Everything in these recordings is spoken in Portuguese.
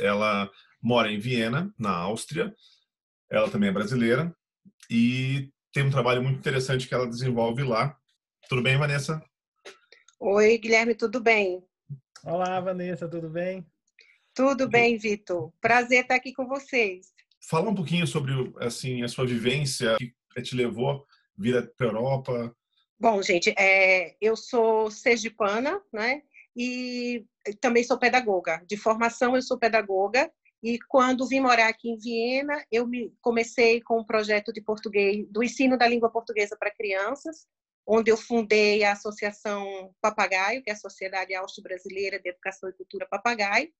ela mora em Viena, na Áustria. Ela também é brasileira e tem um trabalho muito interessante que ela desenvolve lá. Tudo bem, Vanessa? Oi, Guilherme, tudo bem? Olá, Vanessa, tudo bem? Tudo bem, Vitor. Prazer estar aqui com vocês. Fala um pouquinho sobre assim a sua vivência que te levou vir para a Europa. Bom, gente, é, eu sou sergipana, né? E também sou pedagoga. De formação, eu sou pedagoga. E quando vim morar aqui em Viena, eu me comecei com um projeto de português, do ensino da língua portuguesa para crianças, onde eu fundei a Associação Papagaio, que é a Sociedade Austro-Brasileira de Educação e Cultura Papagaio.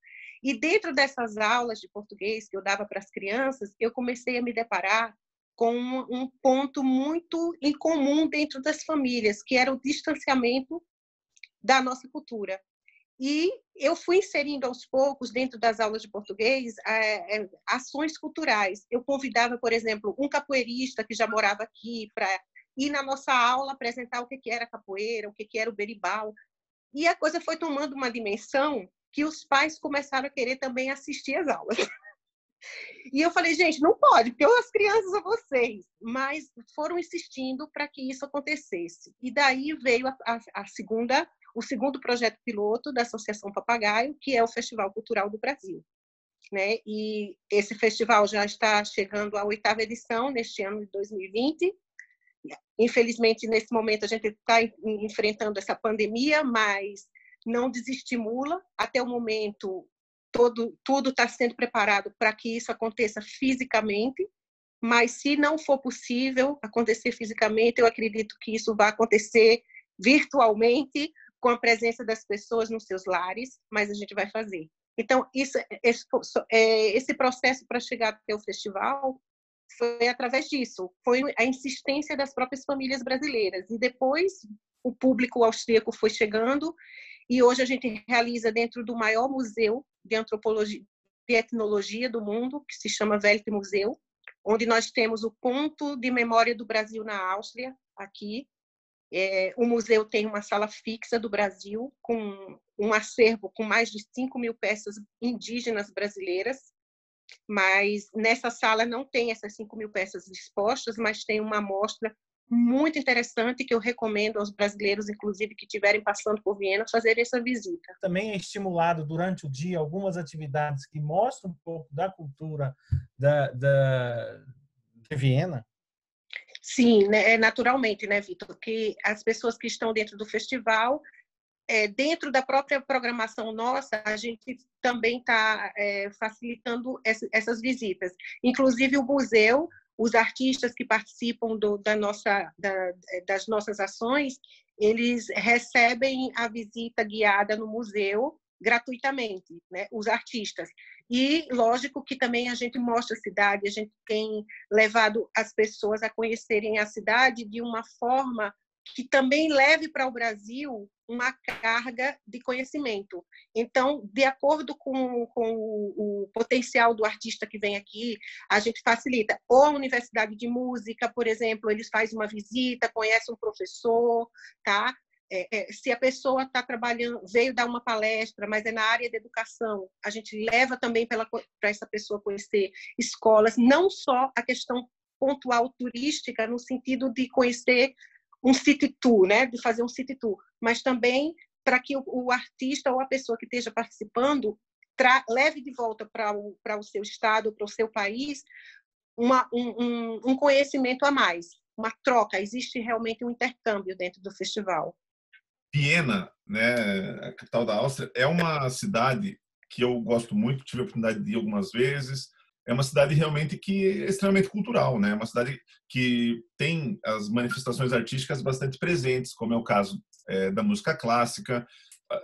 E dentro dessas aulas de português que eu dava para as crianças, eu comecei a me deparar com um ponto muito incomum dentro das famílias, que era o distanciamento da nossa cultura. E eu fui inserindo aos poucos, dentro das aulas de português, é, ações culturais. Eu convidava, por exemplo, um capoeirista que já morava aqui para ir na nossa aula apresentar o que era capoeira, o que era o beribau. E a coisa foi tomando uma dimensão que os pais começaram a querer também assistir às aulas. E eu falei, gente, não pode, porque as crianças são vocês. Mas foram insistindo para que isso acontecesse. E daí veio a, a, a segunda o segundo projeto piloto da Associação Papagaio, que é o Festival Cultural do Brasil. Né? E esse festival já está chegando à oitava edição neste ano de 2020. Infelizmente, nesse momento, a gente está enfrentando essa pandemia, mas não desestimula. Até o momento, todo, tudo está sendo preparado para que isso aconteça fisicamente, mas se não for possível acontecer fisicamente, eu acredito que isso vai acontecer virtualmente com a presença das pessoas nos seus lares, mas a gente vai fazer. Então, isso, esse, é, esse processo para chegar até o festival foi através disso, foi a insistência das próprias famílias brasileiras. E depois o público austríaco foi chegando e hoje a gente realiza dentro do maior museu de antropologia de etnologia do mundo, que se chama Welt Museu, onde nós temos o ponto de memória do Brasil na Áustria, aqui, é, o museu tem uma sala fixa do Brasil, com um acervo com mais de 5 mil peças indígenas brasileiras, mas nessa sala não tem essas 5 mil peças expostas, mas tem uma amostra muito interessante que eu recomendo aos brasileiros, inclusive, que estiverem passando por Viena, fazer essa visita. Também é estimulado durante o dia algumas atividades que mostram um pouco da cultura da, da de Viena, Sim, né, é naturalmente, né, Vitor? Que as pessoas que estão dentro do festival, é, dentro da própria programação nossa, a gente também está é, facilitando essa, essas visitas. Inclusive o museu, os artistas que participam do, da nossa, da, das nossas ações, eles recebem a visita guiada no museu gratuitamente, né? Os artistas. E, lógico, que também a gente mostra a cidade, a gente tem levado as pessoas a conhecerem a cidade de uma forma que também leve para o Brasil uma carga de conhecimento. Então, de acordo com, com o, o, potencial do artista que vem aqui, a gente facilita. Ou a Universidade de Música, por exemplo, eles fazem uma visita, conhece um professor, tá? É, é, se a pessoa está trabalhando, veio dar uma palestra, mas é na área da educação, a gente leva também para essa pessoa conhecer escolas, não só a questão pontual turística, no sentido de conhecer um city tour, né, de fazer um city tour, mas também para que o, o, artista ou a pessoa que esteja participando leve de volta para o, o seu estado, para o seu país, uma, um, um, um conhecimento a mais, uma troca, existe realmente um intercâmbio dentro do festival. Viena, né, a capital da Áustria, é uma cidade que eu gosto muito, tive a oportunidade de ir algumas vezes. É uma cidade realmente que é extremamente cultural, né? Uma cidade que tem as manifestações artísticas bastante presentes, como é o caso é, da música clássica,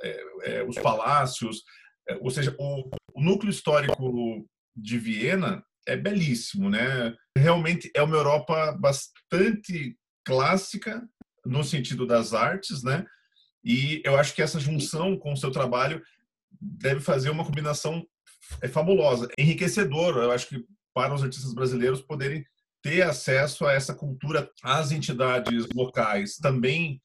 é, é, os palácios, é, ou seja, o, o núcleo histórico de Viena é belíssimo, né? Realmente é uma Europa bastante clássica no sentido das artes, né? E eu acho que essa junção com o seu trabalho deve fazer uma combinação é fabulosa, enriquecedora. Eu acho que para os artistas brasileiros poderem ter acesso a essa cultura, as entidades locais também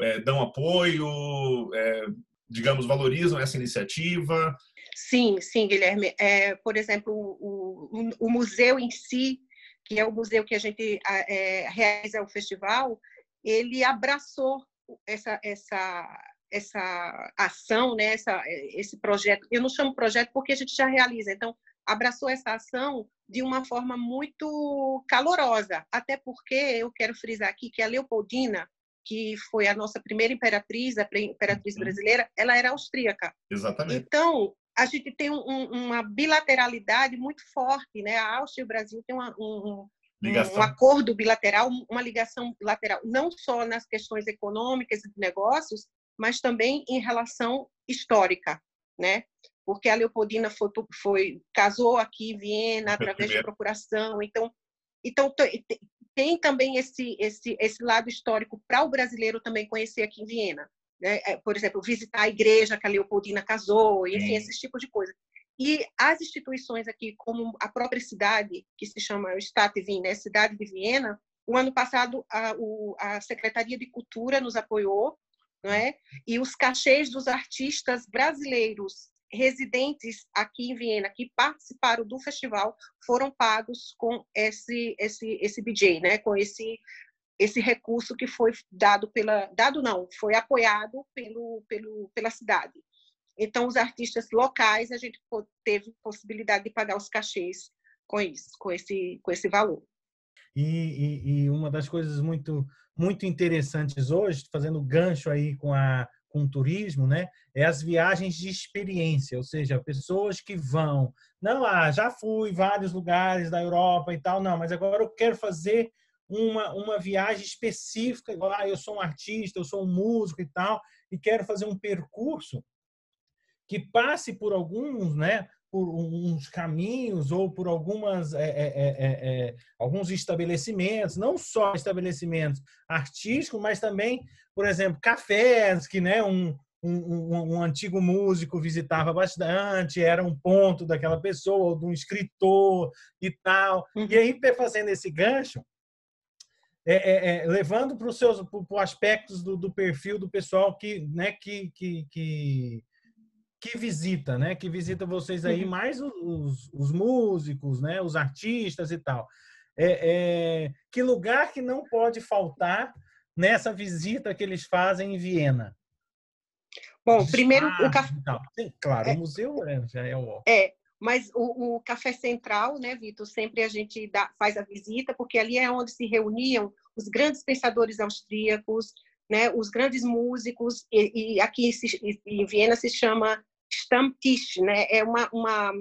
é, dão apoio, é, digamos, valorizam essa iniciativa. Sim, sim, Guilherme. É, por exemplo, o, o, o, museu em si, que é o museu que a gente é, realiza o festival, ele abraçou essa, essa, essa ação, né, essa, esse projeto. Eu não chamo projeto porque a gente já realiza, então, abraçou essa ação de uma forma muito calorosa, até porque eu quero frisar aqui que a Leopoldina, que foi a nossa primeira imperatriz, a imperatriz uhum. brasileira, ela era austríaca. Exatamente. Então, a gente tem um, uma bilateralidade muito forte, né? A Áustria e o Brasil têm uma, um, um, acordo bilateral, uma ligação bilateral, não só nas questões econômicas e de negócios, mas também em relação histórica, né? Porque a Leopoldina foi, foi casou aqui em Viena através de procuração, então, então tem também esse esse esse lado histórico para o brasileiro também conhecer aqui em Viena, né? É, por exemplo, visitar a igreja que a Leopoldina casou, enfim, Sim. esses tipos de coisa. E as instituições aqui, como a própria cidade, que se chama Stadt Wien, né? Cidade de Viena, o ano passado a, o, a Secretaria de Cultura nos apoiou, não é? E os cachês dos artistas brasileiros residentes aqui em Viena que participaram do festival foram pagos com esse esse esse BJ, né? Com esse esse recurso que foi dado pela dado não, foi apoiado pelo, pelo pela cidade. Então, os artistas locais, a gente teve possibilidade de pagar os cachês com isso, com esse, com esse valor. E, e, e uma das coisas muito, muito interessantes hoje, fazendo gancho aí com a com o turismo, né, é as viagens de experiência, ou seja, pessoas que vão, não, ah, já fui vários lugares da Europa e tal, não, mas agora eu quero fazer uma, uma viagem específica, igual, ah, eu sou um artista, eu sou um músico e tal, e quero fazer um percurso que passe por alguns, né, por uns caminhos ou por algumas é, é, é, alguns estabelecimentos, não só estabelecimentos artísticos, mas também, por exemplo, cafés que, né, um, um, um, antigo músico visitava bastante, era um ponto daquela pessoa, ou de um escritor e tal. Uhum. E aí, fazendo esse gancho, é, é, é, levando para os seus para aspectos do, do, perfil do pessoal que, né, que, que, que que visita, né? Que visita vocês aí, uhum. mais os, os músicos, né? Os artistas e tal. É, é, que lugar que não pode faltar nessa visita que eles fazem em Viena? Bom, primeiro o café. claro, é, o museu é, já é o. É, mas o, o café central, né, Vitor? Sempre a gente dá, faz a visita, porque ali é onde se reuniam os grandes pensadores austríacos, né, os grandes músicos, e, e aqui se, em Viena se chama Stammtisch, né, é uma, uma,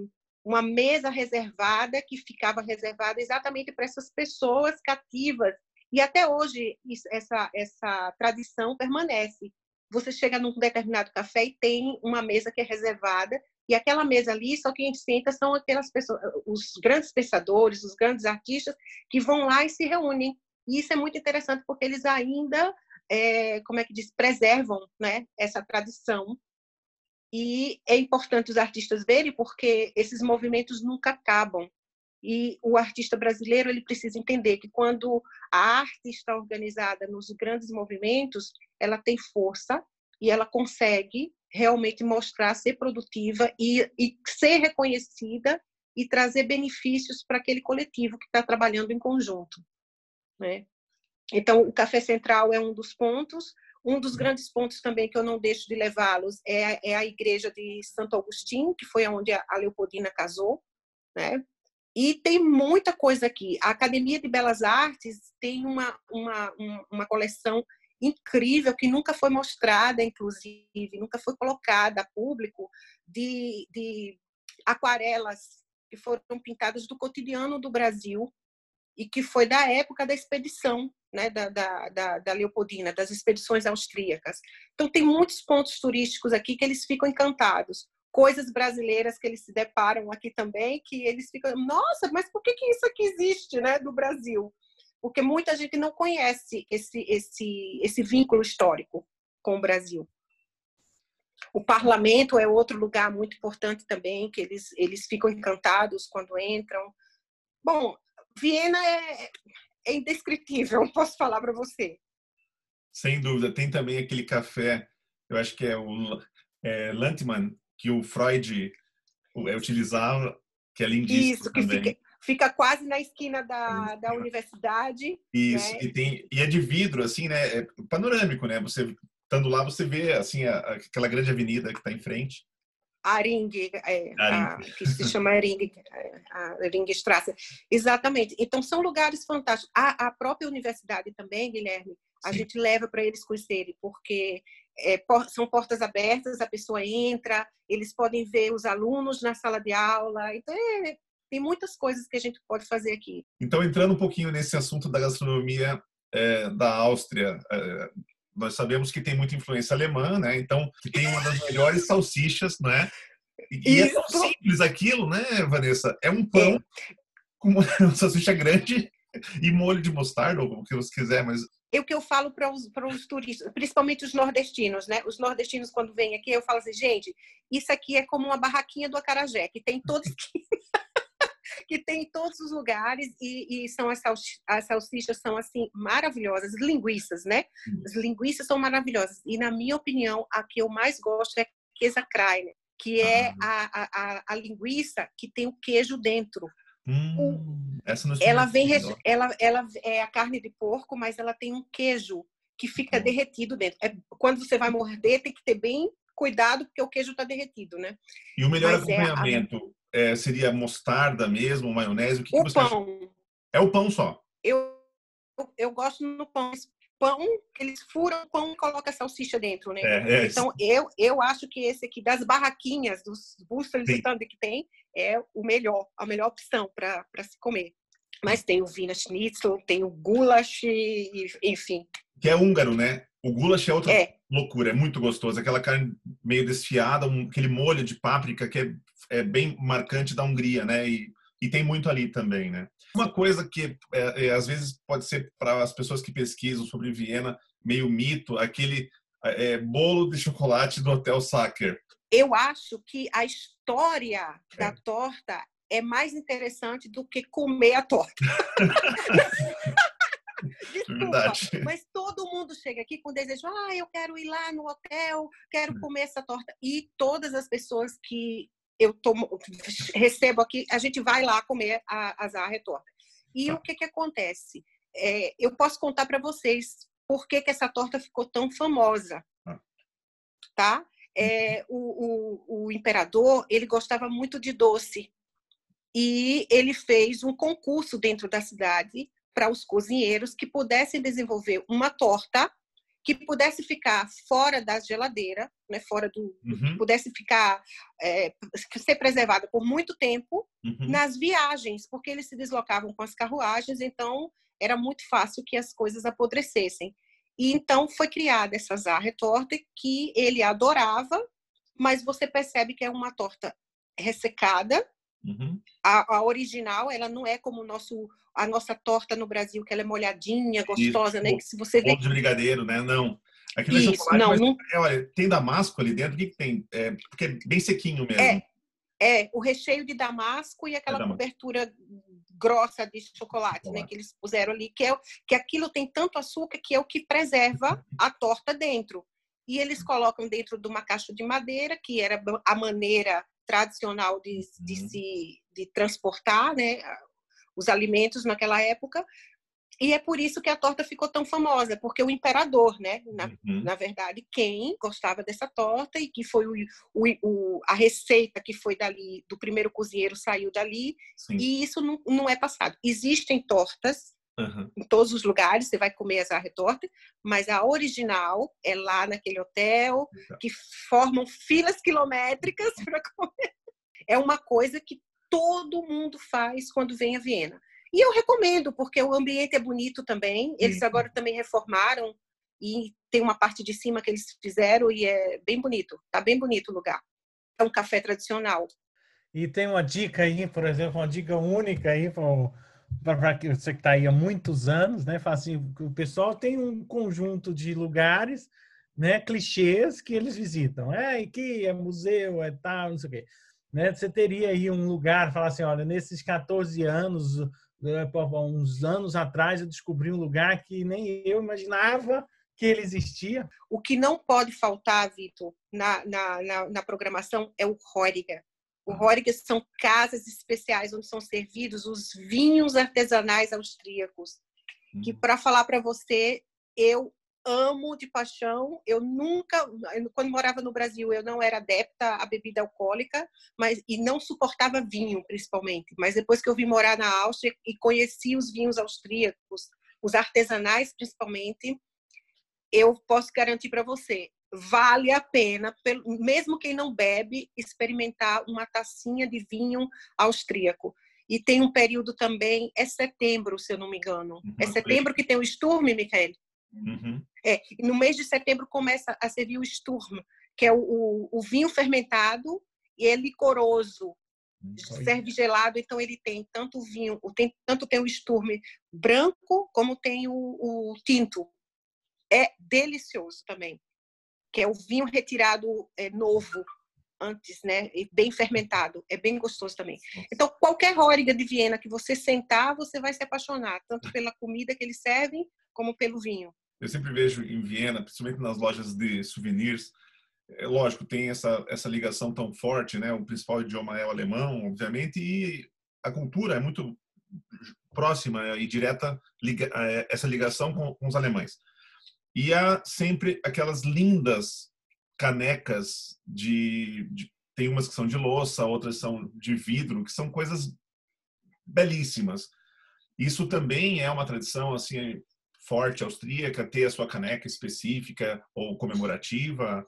uma mesa reservada que ficava reservada exatamente para essas pessoas cativas. E até hoje isso, essa, essa tradição permanece. Você chega num determinado café e tem uma mesa que é reservada e aquela mesa ali, só quem senta são aquelas pessoas, os grandes pensadores, os grandes artistas que vão lá e se reúnem. E isso é muito interessante porque eles ainda é, como é que diz, preservam né, essa tradição. E é importante os artistas verem porque esses movimentos nunca acabam. E o artista brasileiro ele precisa entender que quando a arte está organizada nos grandes movimentos, ela tem força e ela consegue realmente mostrar, ser produtiva e, e ser reconhecida e trazer benefícios para aquele coletivo que está trabalhando em conjunto. Né? Então, o Café Central é um dos pontos. Um dos grandes pontos também que eu não deixo de levá-los é, é, a igreja de Santo Agostinho, que foi onde a Leopoldina casou, né? E tem muita coisa aqui. A Academia de Belas Artes tem uma, uma, uma coleção incrível que nunca foi mostrada, inclusive, nunca foi colocada a público, de, de aquarelas que foram pintadas do cotidiano do Brasil e que foi da época da expedição né, da, da, da, Leopoldina, das expedições austríacas. Então, tem muitos pontos turísticos aqui que eles ficam encantados, coisas brasileiras que eles se deparam aqui também, que eles ficam, nossa, mas por que, que isso aqui existe, né, do Brasil? Porque muita gente não conhece esse, esse, esse vínculo histórico com o Brasil. O parlamento é outro lugar muito importante também, que eles, eles ficam encantados quando entram. Bom, Viena é, é indescritível, posso falar para você. Sem dúvida. Tem também aquele café, eu acho que é o é, Lantman, que o Freud é, utilizava, que é lindíssimo Isso, que também. Fica, fica quase na esquina da, da universidade. Isso, né? e, tem, e é de vidro, assim, né? É panorâmico, né? Você estando lá, você vê assim a, aquela grande avenida que está em frente. A Ring, é, a, que se chama Ring, a Ringstrasse. Exatamente. Então, são lugares fantásticos. A, a própria universidade também, Guilherme, a Sim. gente leva para eles conhecerem, porque é, são portas abertas, a pessoa entra, eles podem ver os alunos na sala de aula. Então, é, tem muitas coisas que a gente pode fazer aqui. Então, entrando um pouquinho nesse assunto da gastronomia é, da Áustria, é, nós sabemos que tem muita influência alemã, né? Então, que tem uma das melhores salsichas, né? E, é tão simples aquilo, né, Vanessa? É um pão com uma salsicha grande e molho de mostarda, ou o que você quiser, mas é o que eu falo para os, para os turistas, principalmente os nordestinos, né? Os nordestinos, quando vêm aqui, eu falo assim, gente, isso aqui é como uma barraquinha do acarajé, que tem todos que, que tem em todos os lugares e, e são as, as salsichas são assim maravilhosas, as linguiças, né? As linguiças são maravilhosas e na minha opinião a que eu mais gosto é a queijo Kreiner, que é a, a, a linguiça que tem o queijo dentro. Hum, essa não ela vem, ela, ela é a carne de porco, mas ela tem um queijo que fica hum. derretido dentro. É, quando você vai morder, tem que ter bem cuidado, porque o queijo está derretido, né? E o melhor mas acompanhamento é seria mostarda mesmo, maionese? O, que, o que você pão. Acha? É o pão só? Eu, eu, gosto no pão pão, eles furam o pão e colocam a salsicha dentro, né? É, é então, eu, eu acho que esse aqui, das barraquinhas, dos búfalos que tem, é o melhor, a melhor opção para se comer. Mas tem o Wiener Schnitzel, tem o goulash, enfim. Que é húngaro, né? O goulash é outra é. loucura, é muito gostoso. Aquela carne meio desfiada, um, aquele molho de páprica que é, é bem marcante da Hungria, né? E, e tem muito ali também, né? Uma coisa que é, é, às vezes pode ser para as pessoas que pesquisam sobre Viena meio mito, aquele é, bolo de chocolate do Hotel Sacker. Eu acho que a história da é. torta é mais interessante do que comer a torta. Desculpa, Verdade. mas todo mundo chega aqui com desejo, ah, eu quero ir lá no hotel, quero hum. comer essa torta. E todas as pessoas que eu tomo, recebo aqui, a gente vai lá comer a, a zarra torta. E tá. o que que acontece? É, eu posso contar para vocês por que, que essa torta ficou tão famosa, tá? tá? É, uhum. o, o, o imperador ele gostava muito de doce e ele fez um concurso dentro da cidade para os cozinheiros que pudessem desenvolver uma torta que pudesse ficar fora da geladeira, né, fora do, uhum. pudesse ficar é, ser preservada por muito tempo uhum. nas viagens, porque eles se deslocavam com as carruagens, então era muito fácil que as coisas apodrecessem. E então foi criada essa zarra torta que ele adorava, mas você percebe que é uma torta ressecada. Uhum. A, a, original, ela não é como o nosso a nossa torta no Brasil, que ela é molhadinha, gostosa, Isso. né? Que se você vê... de brigadeiro, né? Não. Aquilo Isso, é chocolate, não, mas, não... É, olha, tem damasco ali dentro? O que, que tem? É, porque é bem sequinho mesmo. É, é, o recheio de damasco e aquela é cobertura grossa de chocolate, chocolate, né? Que eles puseram ali, que, é, que aquilo tem tanto açúcar que é o que preserva a torta dentro. E eles colocam dentro de uma caixa de madeira, que era a maneira tradicional de, de uhum. se de transportar né, os alimentos naquela época. E é por isso que a torta ficou tão famosa, porque o imperador, né, na, uhum. na verdade, quem gostava dessa torta e que foi o, o, o, a receita que foi dali, do primeiro cozinheiro saiu dali, Sim. e isso não, não é passado. Existem tortas uhum. em todos os lugares, você vai comer essa torta, mas a original é lá naquele hotel, uhum. que formam filas quilométricas para comer. É uma coisa que todo mundo faz quando vem a Viena. E eu recomendo, porque o ambiente é bonito também. Eles uhum. agora também reformaram e tem uma parte de cima que eles fizeram e é bem bonito. Tá bem bonito o lugar. um café tradicional. E tem uma dica aí, por exemplo, uma dica única aí para você que está aí há muitos anos, né? Fala assim, o pessoal tem um conjunto de lugares, né? Clichês que eles visitam. É, aqui é museu, é tal, não sei o quê. Né? Você teria aí um lugar, falar assim, olha, nesses 14 anos, né, uns anos atrás, eu descobri um lugar que nem eu imaginava que ele existia. O que não pode faltar, Vitor, na, na, na, na programação é o Hóriga. O Hóriga são casas especiais onde são servidos os vinhos artesanais austríacos. Que, hum. para falar para você, eu amo de paixão. Eu nunca, quando morava no Brasil, eu não era adepta à bebida alcoólica, mas e não suportava vinho, principalmente. Mas depois que eu vim morar na Áustria e conheci os vinhos austríacos, os artesanais principalmente, eu posso garantir para você, vale a pena, mesmo quem não bebe, experimentar uma tacinha de vinho austríaco. E tem um período também, é setembro, se eu não me engano. Uhum. É setembro que tem o Sturm, Michael? Uhum. É, no mês de setembro começa a servir o Sturm, que é o, o, o vinho fermentado e é licoroso. Serve gelado, então ele tem tanto vinho, tem, tanto tem o Sturm branco como tem o, o tinto. É delicioso também, que é o vinho retirado é, novo antes, né? E bem fermentado. É bem gostoso também. Então, qualquer Róriga de Viena que você sentar, você vai se apaixonar, tanto pela comida que eles servem, como pelo vinho. Eu sempre vejo em Viena, principalmente nas lojas de souvenirs, é lógico, tem essa, essa ligação tão forte, né? O principal idioma é o alemão, obviamente, e a cultura é muito próxima e direta liga, é, essa ligação com, com os alemães. E há sempre aquelas lindas canecas de, de, tem umas que são de louça, outras são de vidro, que são coisas belíssimas. Isso também é uma tradição assim forte austríaca ter a sua caneca específica ou comemorativa?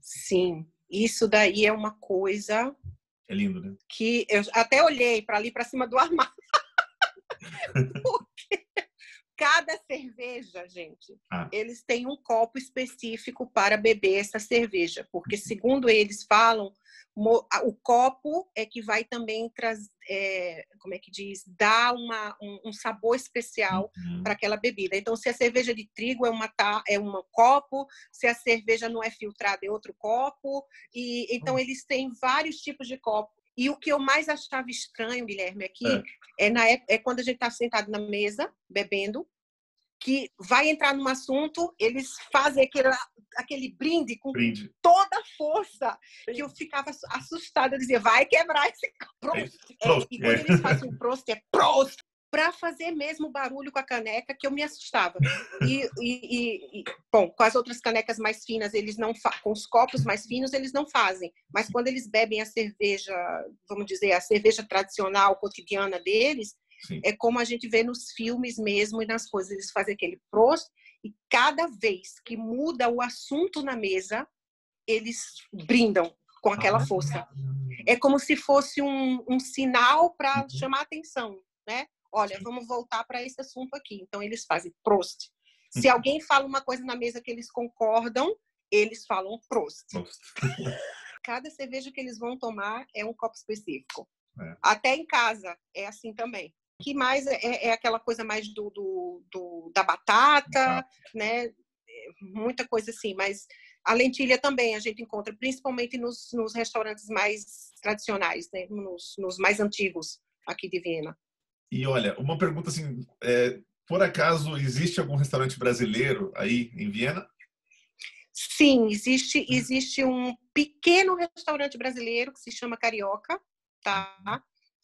Sim, isso daí é uma coisa é lindo, né? Que eu até olhei para ali para cima do armário. Cada cerveja, gente, ah. eles têm um copo específico para beber essa cerveja, porque segundo eles falam, o copo é que vai também trazer, é, como é que diz, dar uma, um, um sabor especial uhum. para aquela bebida. Então, se a cerveja de trigo é uma é um copo, se a cerveja não é filtrada é outro copo, e então uhum. eles têm vários tipos de copo. E o que eu mais achava estranho, Guilherme, aqui é, é na é quando a gente está sentado na mesa bebendo que vai entrar num assunto, eles fazem aquele, aquele brinde com brinde. toda a força, que eu ficava assustada, eu dizia, vai quebrar esse prost. É, é, e quando eles fazem o prost, é prost, para fazer mesmo barulho com a caneca, que eu me assustava. E, e, e, bom, com as outras canecas mais finas, eles não com os copos mais finos, eles não fazem. Mas quando eles bebem a cerveja, vamos dizer, a cerveja tradicional, cotidiana deles, Sim. É como a gente vê nos filmes mesmo e nas coisas. Eles fazem aquele prost e cada vez que muda o assunto na mesa, eles brindam com aquela ah, força. É como se fosse um, um sinal para uhum. chamar atenção, né? Olha, vamos voltar para esse assunto aqui. Então eles fazem prost. Se uhum. alguém fala uma coisa na mesa que eles concordam, eles falam prost. prost. Cada cerveja que eles vão tomar é um copo específico. É. Até em casa é assim também que mais é, é aquela coisa mais do, do, do da batata, né? Muita coisa assim, mas a lentilha também a gente encontra, principalmente nos, nos restaurantes mais tradicionais, né? nos, nos, mais antigos aqui de Viena. E olha, uma pergunta assim, é, por acaso existe algum restaurante brasileiro aí em Viena? Sim, existe, existe um pequeno restaurante brasileiro que se chama Carioca, tá?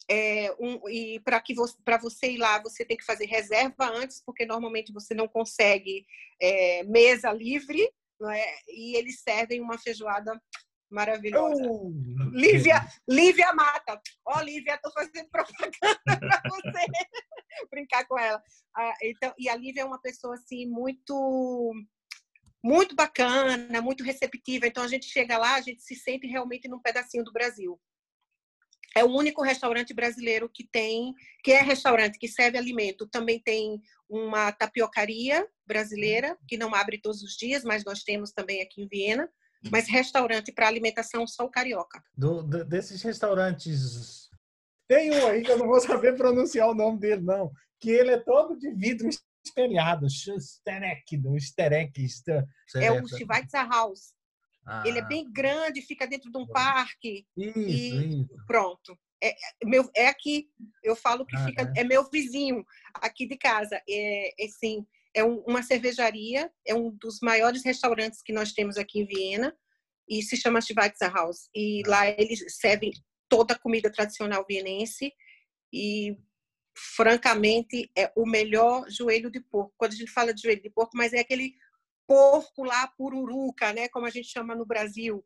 É, um, e para que para você ir lá você tem que fazer reserva antes porque normalmente você não consegue é, mesa livre é? e eles servem uma feijoada maravilhosa. Oh, Lívia Lívia Mata. Ó oh, Lívia tô fazendo propaganda para você brincar com ela. Ah, então e a Lívia é uma pessoa assim muito muito bacana muito receptiva. Então a gente chega lá a gente se sente realmente num pedacinho do Brasil. É o único restaurante brasileiro que tem, que é restaurante que serve alimento. Também tem uma tapiocaria brasileira, que não abre todos os dias, mas nós temos também aqui em Viena. Mas restaurante para alimentação só o carioca. Do, do, desses restaurantes. Tem um aí que eu não vou saber pronunciar o nome dele, não. Que ele é todo de vidro espelhado. Sterek, do Sterek. É o Schweitzer House. Ah. Ele é bem grande, fica dentro de um parque. Isso, e isso. pronto. É, é, meu, é aqui, eu falo que ah, fica, é. é. meu vizinho aqui de casa. É, é assim, é um, uma cervejaria, é um dos maiores restaurantes que nós temos aqui em Viena e se chama Schweitzer House. E ah. lá eles servem toda a comida tradicional vienense e francamente é o melhor joelho de porco. Quando a gente fala de joelho de porco, mas é aquele porco lá pururuca, né, como a gente chama no Brasil,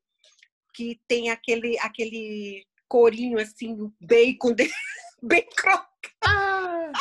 que tem aquele aquele corinho assim, bacon de... bem crocante. Ah!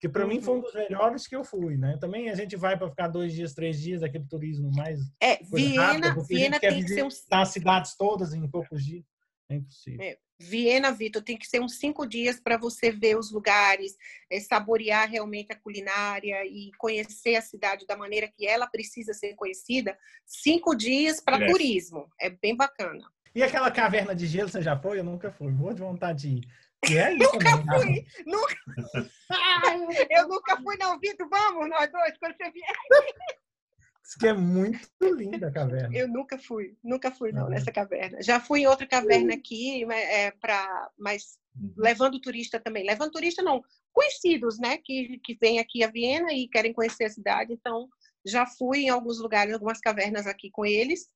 Que para mim foi um dos melhores que eu fui, né? Também a gente vai para ficar dois dias, três dias, aquele turismo mais. É, Viena, rápida, Viena tem que ser um. As cidades todas em poucos dias. É impossível. É, Viena, Vitor, tem que ser uns cinco dias para você ver os lugares, é, saborear realmente a culinária e conhecer a cidade da maneira que ela precisa ser conhecida. Cinco dias para turismo. É bem bacana. E aquela caverna de gelo, você já foi? Eu nunca fui. Vou de vontade de ir. E é isso, nunca né? fui. Nunca... eu nunca fui, não, Vitor. Vamos, nós dois, quando você vier. Diz que é muito linda a caverna. Eu nunca fui, nunca fui não, ah, nessa caverna. Já fui em outra caverna aqui, é, pra, mas uhum. levando turista também. Levando turista não, conhecidos, né? Que, que vêm aqui a Viena e querem conhecer a cidade. Então, já fui em alguns lugares, algumas cavernas aqui com eles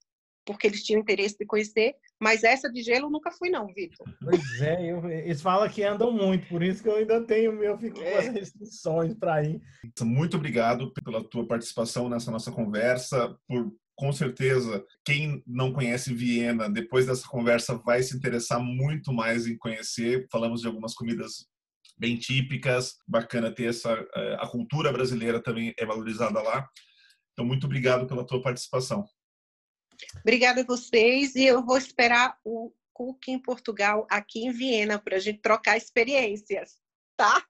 porque eles tinham interesse de conhecer, mas essa de gelo nunca fui não, Vitor. Pois é, eu, eles falam que andam muito, por isso que eu ainda tenho, eu fico é. com as restrições para ir. Muito obrigado pela tua participação nessa nossa conversa, por com certeza, quem não conhece Viena, depois dessa conversa vai se interessar muito mais em conhecer. Falamos de algumas comidas bem típicas, bacana ter essa eh, a cultura brasileira também é valorizada lá. Então muito obrigado pela tua participação. Obrigada a vocês e eu vou esperar o Cook em Portugal aqui em Viena para a gente trocar experiências, tá?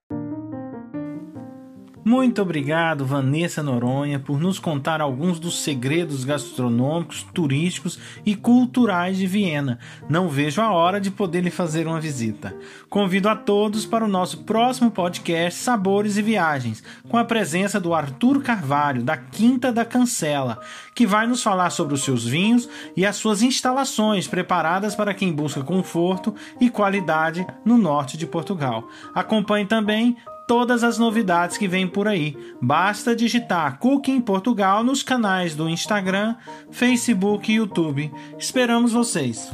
Muito obrigado, Vanessa Noronha, por nos contar alguns dos segredos gastronômicos, turísticos e culturais de Viena. Não vejo a hora de poder lhe fazer uma visita. Convido a todos para o nosso próximo podcast Sabores e Viagens, com a presença do Arthur Carvalho, da Quinta da Cancela, que vai nos falar sobre os seus vinhos e as suas instalações preparadas para quem busca conforto e qualidade no norte de Portugal. Acompanhe também todas as novidades que vêm por aí. Basta digitar Cooking Portugal nos canais do Instagram, Facebook e YouTube. Esperamos vocês!